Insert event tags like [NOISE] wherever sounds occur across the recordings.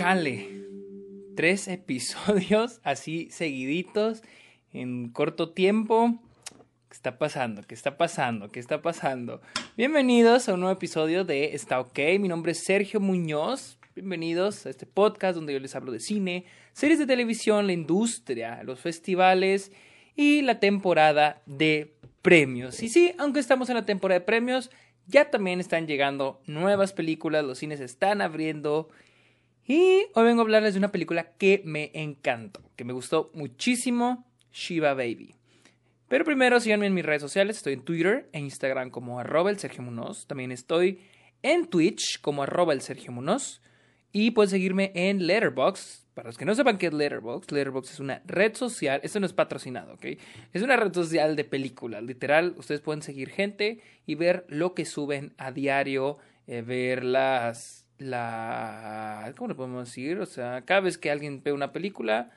Chale. Tres episodios [LAUGHS] así seguiditos en corto tiempo. ¿Qué está pasando? ¿Qué está pasando? ¿Qué está pasando? Bienvenidos a un nuevo episodio de Está OK. Mi nombre es Sergio Muñoz. Bienvenidos a este podcast donde yo les hablo de cine, series de televisión, la industria, los festivales y la temporada de premios. Y sí, aunque estamos en la temporada de premios, ya también están llegando nuevas películas, los cines están abriendo. Y hoy vengo a hablarles de una película que me encantó, que me gustó muchísimo, Shiva Baby. Pero primero síganme en mis redes sociales, estoy en Twitter e Instagram como arroba el Sergio también estoy en Twitch como arroba el Sergio y pueden seguirme en Letterboxd. Para los que no sepan qué es Letterboxd, Letterboxd es una red social, esto no es patrocinado, ¿ok? Es una red social de películas, literal, ustedes pueden seguir gente y ver lo que suben a diario, eh, ver las, la, ¿cómo lo podemos decir? O sea, cada vez que alguien ve una película,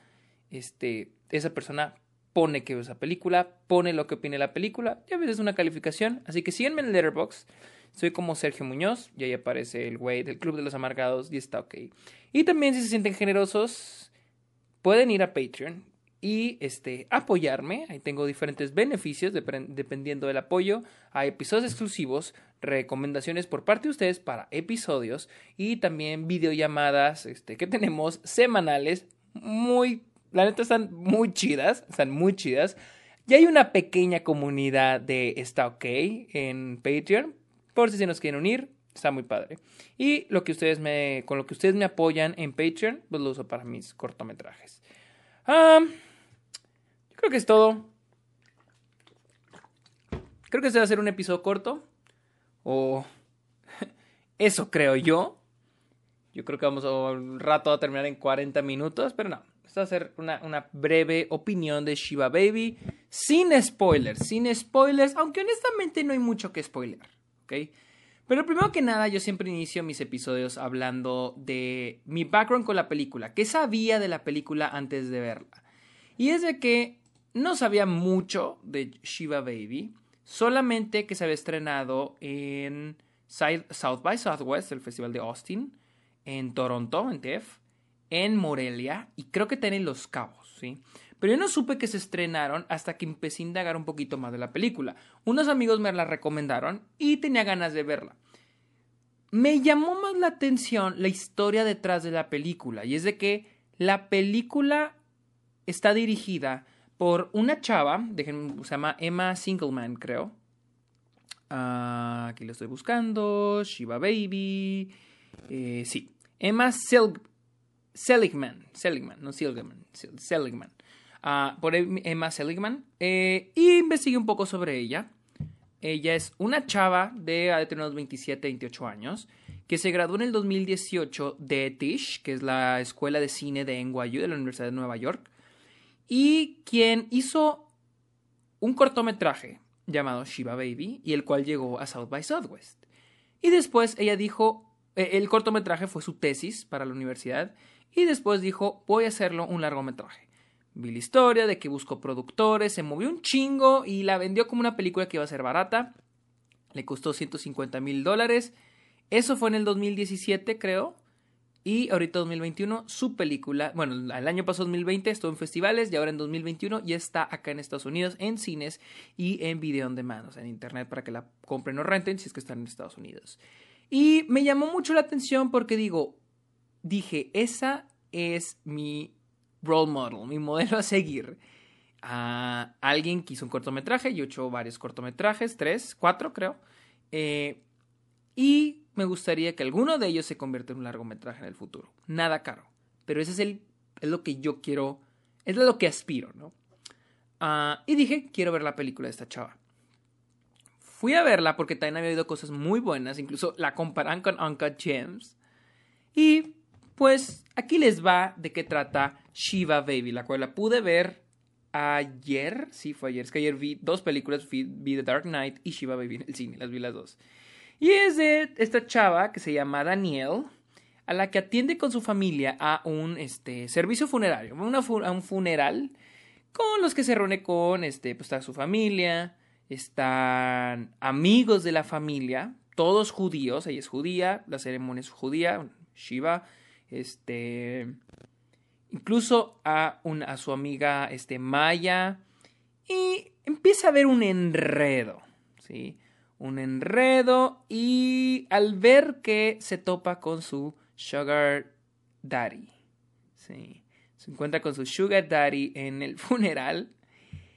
este, esa persona pone que ve esa película, pone lo que opine la película y a veces una calificación, así que síganme en Letterboxd. Soy como Sergio Muñoz y ahí aparece el güey del Club de los Amargados y está ok. Y también si se sienten generosos, pueden ir a Patreon y este, apoyarme. Ahí tengo diferentes beneficios dependiendo del apoyo. Hay episodios exclusivos, recomendaciones por parte de ustedes para episodios y también videollamadas este, que tenemos semanales. Muy, la neta están muy chidas, están muy chidas. Y hay una pequeña comunidad de Está OK en Patreon por si se nos quieren unir, está muy padre. Y lo que ustedes me, con lo que ustedes me apoyan en Patreon, pues lo uso para mis cortometrajes. yo creo que es todo. Creo que se va a hacer un episodio corto. O [LAUGHS] eso creo yo. Yo creo que vamos a un rato a terminar en 40 minutos, pero no. Esto va a ser una, una breve opinión de Shiva Baby. Sin spoilers, sin spoilers, aunque honestamente no hay mucho que spoiler. ¿ok? Pero primero que nada, yo siempre inicio mis episodios hablando de mi background con la película, qué sabía de la película antes de verla. Y es de que no sabía mucho de Shiva Baby, solamente que se había estrenado en South by Southwest, el Festival de Austin, en Toronto, en TEF, en Morelia y creo que también en Los Cabos, ¿sí? Pero yo no supe que se estrenaron hasta que empecé a indagar un poquito más de la película. Unos amigos me la recomendaron y tenía ganas de verla. Me llamó más la atención la historia detrás de la película y es de que la película está dirigida por una chava, se llama Emma Singleman, creo. Ah, aquí lo estoy buscando. Shiva Baby. Eh, sí. Emma Seligman. Seligman, no Seligman. Seligman. Ah, por Emma Seligman. Eh, y investigué un poco sobre ella. Ella es una chava de, de unos 27, 28 años, que se graduó en el 2018 de Tisch, que es la escuela de cine de NYU de la Universidad de Nueva York, y quien hizo un cortometraje llamado Shiva Baby, y el cual llegó a South by Southwest. Y después ella dijo, eh, el cortometraje fue su tesis para la universidad, y después dijo, voy a hacerlo un largometraje. Vi la historia de que buscó productores, se movió un chingo y la vendió como una película que iba a ser barata. Le costó 150 mil dólares. Eso fue en el 2017, creo. Y ahorita 2021, su película, bueno, el año pasado 2020 estuvo en festivales y ahora en 2021 ya está acá en Estados Unidos en cines y en video on demand, o sea, en internet para que la compren o renten si es que están en Estados Unidos. Y me llamó mucho la atención porque digo, dije, esa es mi role model, mi modelo a seguir. A alguien que hizo un cortometraje, yo he hecho varios cortometrajes, tres, cuatro creo. Eh, y me gustaría que alguno de ellos se convierta en un largometraje en el futuro. Nada caro. Pero ese es, el, es lo que yo quiero, es lo que aspiro, ¿no? Ah, y dije, quiero ver la película de esta chava. Fui a verla porque también había oído cosas muy buenas, incluso la comparan con Uncut Gems. Y pues aquí les va de qué trata Shiva Baby, la cual la pude ver ayer. Sí, fue ayer. Es que ayer vi dos películas: vi, The Dark Knight y Shiva Baby en el cine. Las vi las dos. Y es de esta chava que se llama Daniel, a la que atiende con su familia a un este, servicio funerario, a un funeral, con los que se reúne con este, pues, está su familia, están amigos de la familia, todos judíos, ella es judía, la ceremonia es judía, Shiva este, incluso a, a su amiga este, Maya, y empieza a haber un enredo, ¿sí? Un enredo y al ver que se topa con su sugar daddy, ¿sí? Se encuentra con su sugar daddy en el [LAUGHS] funeral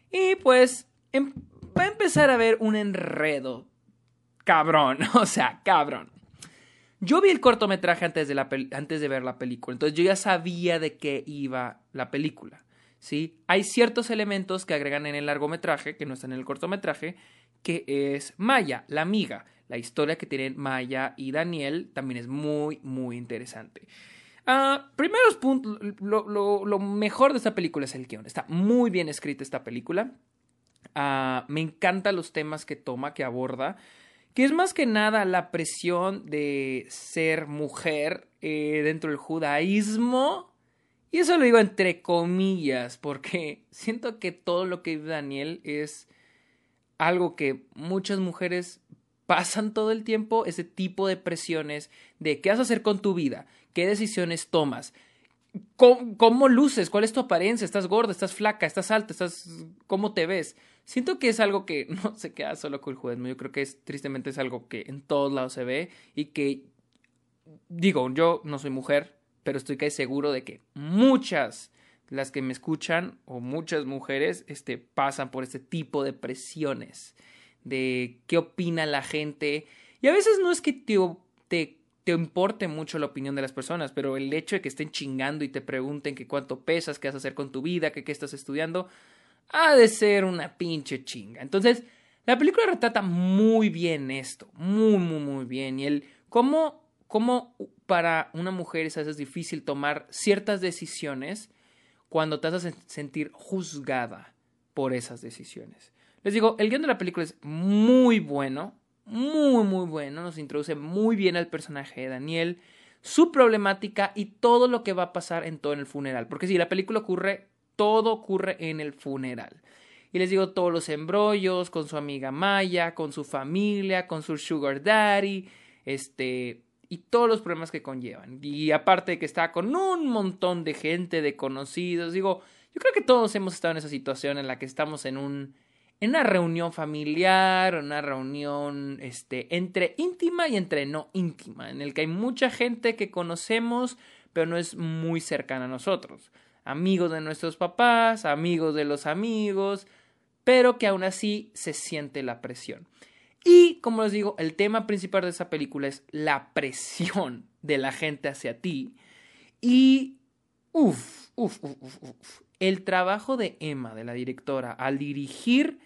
y pues em, va a empezar a ver un enredo. Cabrón, [LAUGHS] o sea, cabrón. Yo vi el cortometraje antes de, la antes de ver la película, entonces yo ya sabía de qué iba la película. ¿sí? Hay ciertos elementos que agregan en el largometraje, que no están en el cortometraje, que es Maya, la amiga. La historia que tienen Maya y Daniel también es muy, muy interesante. Uh, primeros puntos, lo, mejor de esta película es el guion. Está muy bien escrita esta película. Uh, me encantan los temas que toma, que aborda que es más que nada la presión de ser mujer eh, dentro del judaísmo. Y eso lo digo entre comillas, porque [LAUGHS] siento que todo lo que vive Daniel es algo que muchas mujeres pasan todo el tiempo, ese tipo de presiones de qué vas a hacer con tu vida, qué decisiones tomas, cómo, luces, cuál es tu apariencia, estás gorda, estás flaca, estás alta, estás cómo te ves. Siento que es algo que [LAUGHS] no se queda solo con el judaísmo. Yo creo que es, tristemente es algo que en todos lados se ve y que, digo, yo no soy mujer, pero estoy casi seguro de que muchas las que me escuchan o muchas mujeres este, pasan por este tipo de presiones de qué opina la gente. Y a veces no es que te, te, te, importe mucho la opinión de las personas, pero el hecho de que estén chingando y te pregunten que cuánto pesas, qué vas a hacer con tu vida, que qué estás estudiando, ha de ser una pinche chinga. Entonces, la película retrata muy bien esto, muy, muy, muy bien. Y el cómo, cómo para una mujer es a veces difícil tomar ciertas decisiones cuando te haces sentir juzgada por esas decisiones. Les digo, el guion de la película es muy bueno, muy, muy bueno. Nos introduce muy bien al personaje de Daniel, su problemática y todo lo que va a pasar en todo el funeral. Porque si la película ocurre todo ocurre en el funeral. Y les digo todos los embrollos con su amiga Maya, con su familia, con su sugar daddy, este, y todos los problemas que conllevan. Y aparte de que está con un montón de gente, de conocidos, digo, yo creo que todos hemos estado en esa situación en la que estamos en un en una reunión familiar, una reunión este entre íntima y entre no íntima, en el que hay mucha gente que conocemos, pero no es muy cercana a nosotros amigos de nuestros papás, amigos de los amigos, pero que aún así se siente la presión. Y como les digo, el tema principal de esa película es la presión de la gente hacia ti. Y, uff, uff, uff, uff, el trabajo de Emma, de la directora, al dirigir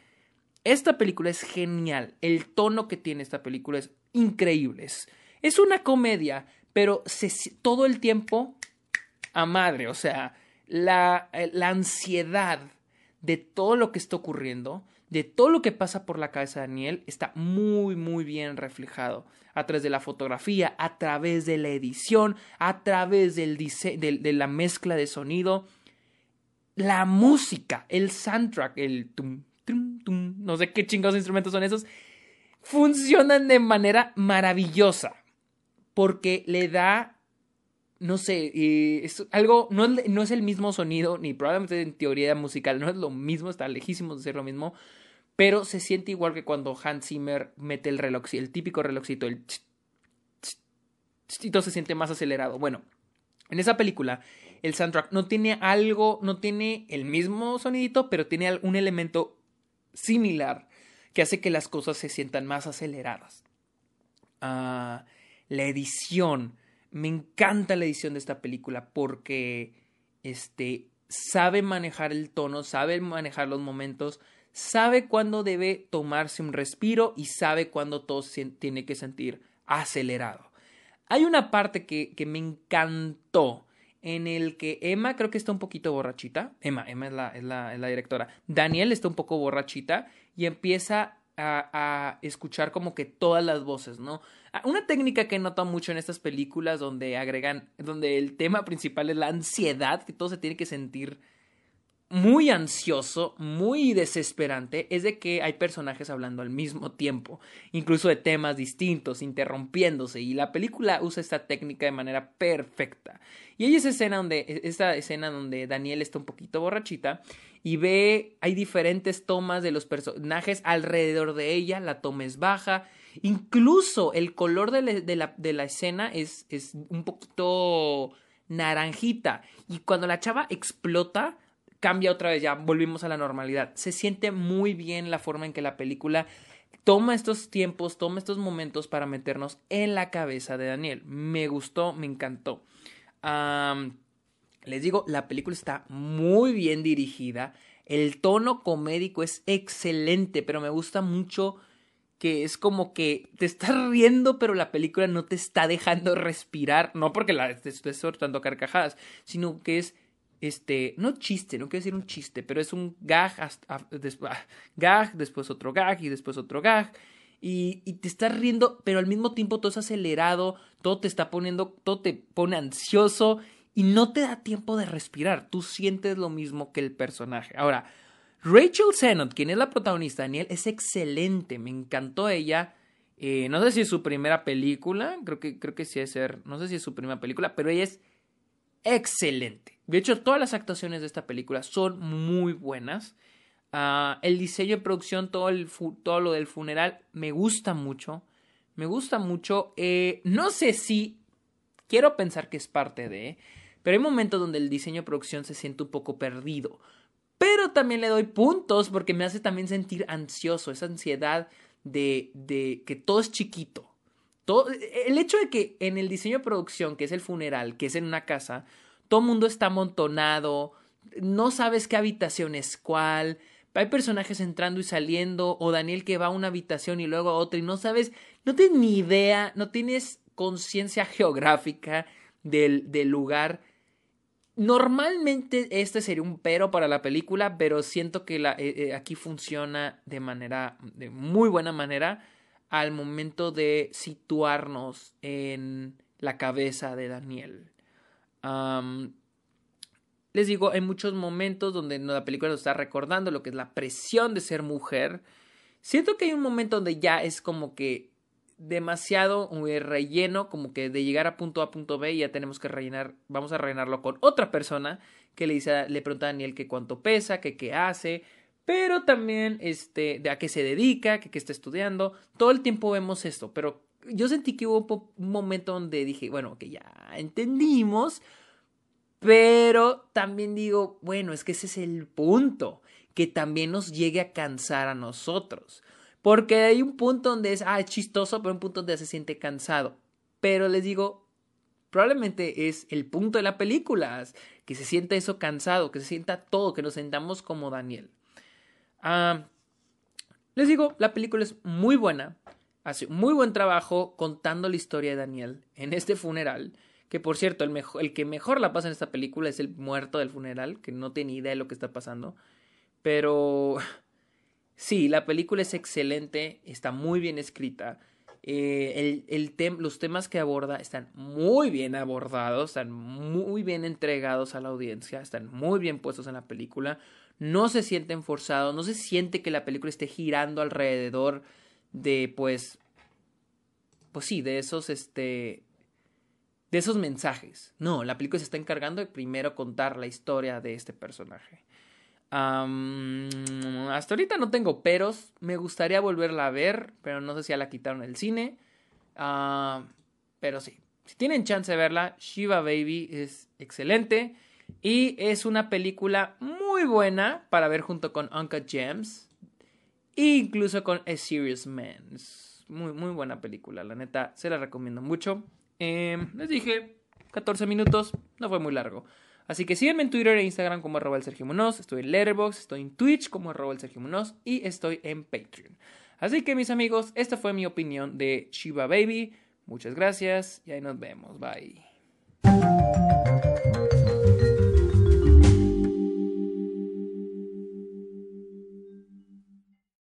esta película es genial. El tono que tiene esta película es increíble. Es, una comedia, pero todo el tiempo a madre. O sea, la, eh, la ansiedad de todo lo que está ocurriendo, de todo lo que pasa por la cabeza de Daniel, está muy, muy bien reflejado. A través de la fotografía, a través de la edición, a través del de, la mezcla de sonido, la música, el soundtrack, el tum, tum, tum, no sé qué chingados instrumentos son esos, funcionan de manera maravillosa porque le da no sé, es algo, no no es, el mismo sonido, ni probablemente en teoría musical, no es lo mismo, está lejísimo de ser lo mismo, pero se siente igual que cuando Hans Zimmer mete el reloj, el típico relojcito, el todo se siente más acelerado. Bueno, en esa película, el soundtrack no tiene algo, no tiene el mismo sonidito, pero tiene un elemento similar que hace que las cosas se sientan más aceleradas. Ah, la edición, me encanta la edición de esta película porque este sabe manejar el tono, sabe manejar los momentos, sabe cuándo debe tomarse un respiro y sabe cuándo todo se tiene que sentir acelerado. Hay una parte que, me encantó en el que Emma creo que está un poquito borrachita. Emma, Emma es la, directora. Daniel está un poco borrachita y empieza a, escuchar como que todas las voces, ¿no? Ah, una técnica que he notado mucho en estas películas donde agregan, donde el tema principal es la ansiedad, que todo se tiene que sentir muy ansioso, muy desesperante, es de que hay personajes hablando al mismo tiempo, incluso de temas distintos, interrumpiéndose, y la película usa esta técnica de manera perfecta. Y hay esa escena donde, esta escena donde Daniel está un poquito borrachita y ve, hay diferentes tomas de los personajes alrededor de ella, la toma es baja, incluso el color de la, de la escena es, es un poquito naranjita, y cuando la chava explota, cambia otra vez, ya volvimos a la normalidad. Se siente muy bien la forma en que la película toma estos tiempos, toma estos momentos para meternos en la cabeza de Daniel. Me gustó, me encantó. les digo, la película está muy bien dirigida. El tono comédico es excelente, pero me gusta mucho que es como que te estás [LAUGHS] riendo, pero la película no te está dejando respirar. No porque la estés soltando carcajadas, sino que es este, no chiste, no quiero decir un chiste, pero es un gag, hasta, después, ah, gag, después otro gag y después otro gag. Y, y, te estás riendo, pero al mismo tiempo todo es acelerado, todo te está poniendo, todo te pone ansioso y no te da tiempo de respirar. Tú sientes lo mismo que el personaje. Ahora, Rachel Sennott, quien es la protagonista, Daniel, es excelente, me encantó ella. Eh, no sé si es su primera película, creo que, creo que sí es ser, no sé si es su primera película, pero ella es excelente. De hecho, todas las actuaciones de esta película son muy buenas. Ah, el diseño de producción, todo, el todo lo del funeral, me gusta mucho. Me gusta mucho. Eh, no sé si quiero pensar que es parte de, pero hay momentos donde el diseño de producción se siente un poco perdido. Pero también le doy puntos porque me hace también sentir ansioso, esa ansiedad de, de que todo es chiquito. El hecho de que en el diseño de producción, que es el funeral, que es en una casa, todo el mundo está amontonado, no sabes qué habitación es cuál, hay personajes entrando y saliendo, o Daniel que va a una habitación y luego a otra y no sabes, no tienes ni idea, no tienes conciencia geográfica del, del, lugar. Normalmente este sería un pero para la película, pero siento que la, eh, eh, aquí funciona de manera, de muy buena manera al momento de situarnos en la cabeza de Daniel les digo, hay muchos momentos donde la película nos está recordando lo que es la presión de ser mujer. Siento que hay un momento donde ya es como que demasiado relleno, como que de llegar a punto A punto B ya tenemos que rellenar, vamos a rellenarlo con otra persona que le dice, le pregunta a Daniel que cuánto pesa, que qué hace, pero también este, de a qué se dedica, que qué está estudiando. Todo el tiempo vemos esto, pero yo sentí que hubo un momento donde dije, bueno, que ya entendimos, pero también digo, bueno, es que ese es el punto, que también nos llegue a cansar a nosotros. Porque hay un punto donde es, ah, es chistoso, pero un punto donde se siente cansado. Pero les digo, probablemente es el punto de la película, que se sienta eso cansado, que se sienta todo, que nos sentamos como Daniel. Ah, les digo, la película es muy buena hace muy buen trabajo contando la historia de Daniel en este funeral. Que por cierto, el, que mejor la pasa en esta película es el muerto del funeral, que no tiene idea de lo que está pasando. Pero [LAUGHS] sí, la película es excelente, está muy bien escrita. Eh, los temas que aborda están muy bien abordados, están muy bien entregados a la audiencia, están muy bien puestos en la película. No se sienten forzados, no se siente que la película esté girando alrededor de pues pues sí, de esos este de esos mensajes. No, la película se está encargando de primero contar la historia de este personaje. hasta ahorita no tengo peros. Me gustaría volverla a ver, pero no sé si ya la quitaron el cine. Ah, pero sí, si tienen chance de verla, Shiva Baby es excelente. Y es una película muy buena para ver junto con Uncle James incluso con A Serious Man. Es muy, muy buena película, la neta, se la recomiendo mucho. Em, les dije, 14 minutos, no fue muy largo. Así que sígueme en Twitter e Instagram como arroba el Sergio Munoz, estoy en Letterboxd, estoy en Twitch como arroba el Sergio Munoz y estoy en Patreon. Así que mis amigos, esta fue mi opinión de Shiva Baby. Muchas gracias y ahí nos vemos. Bye.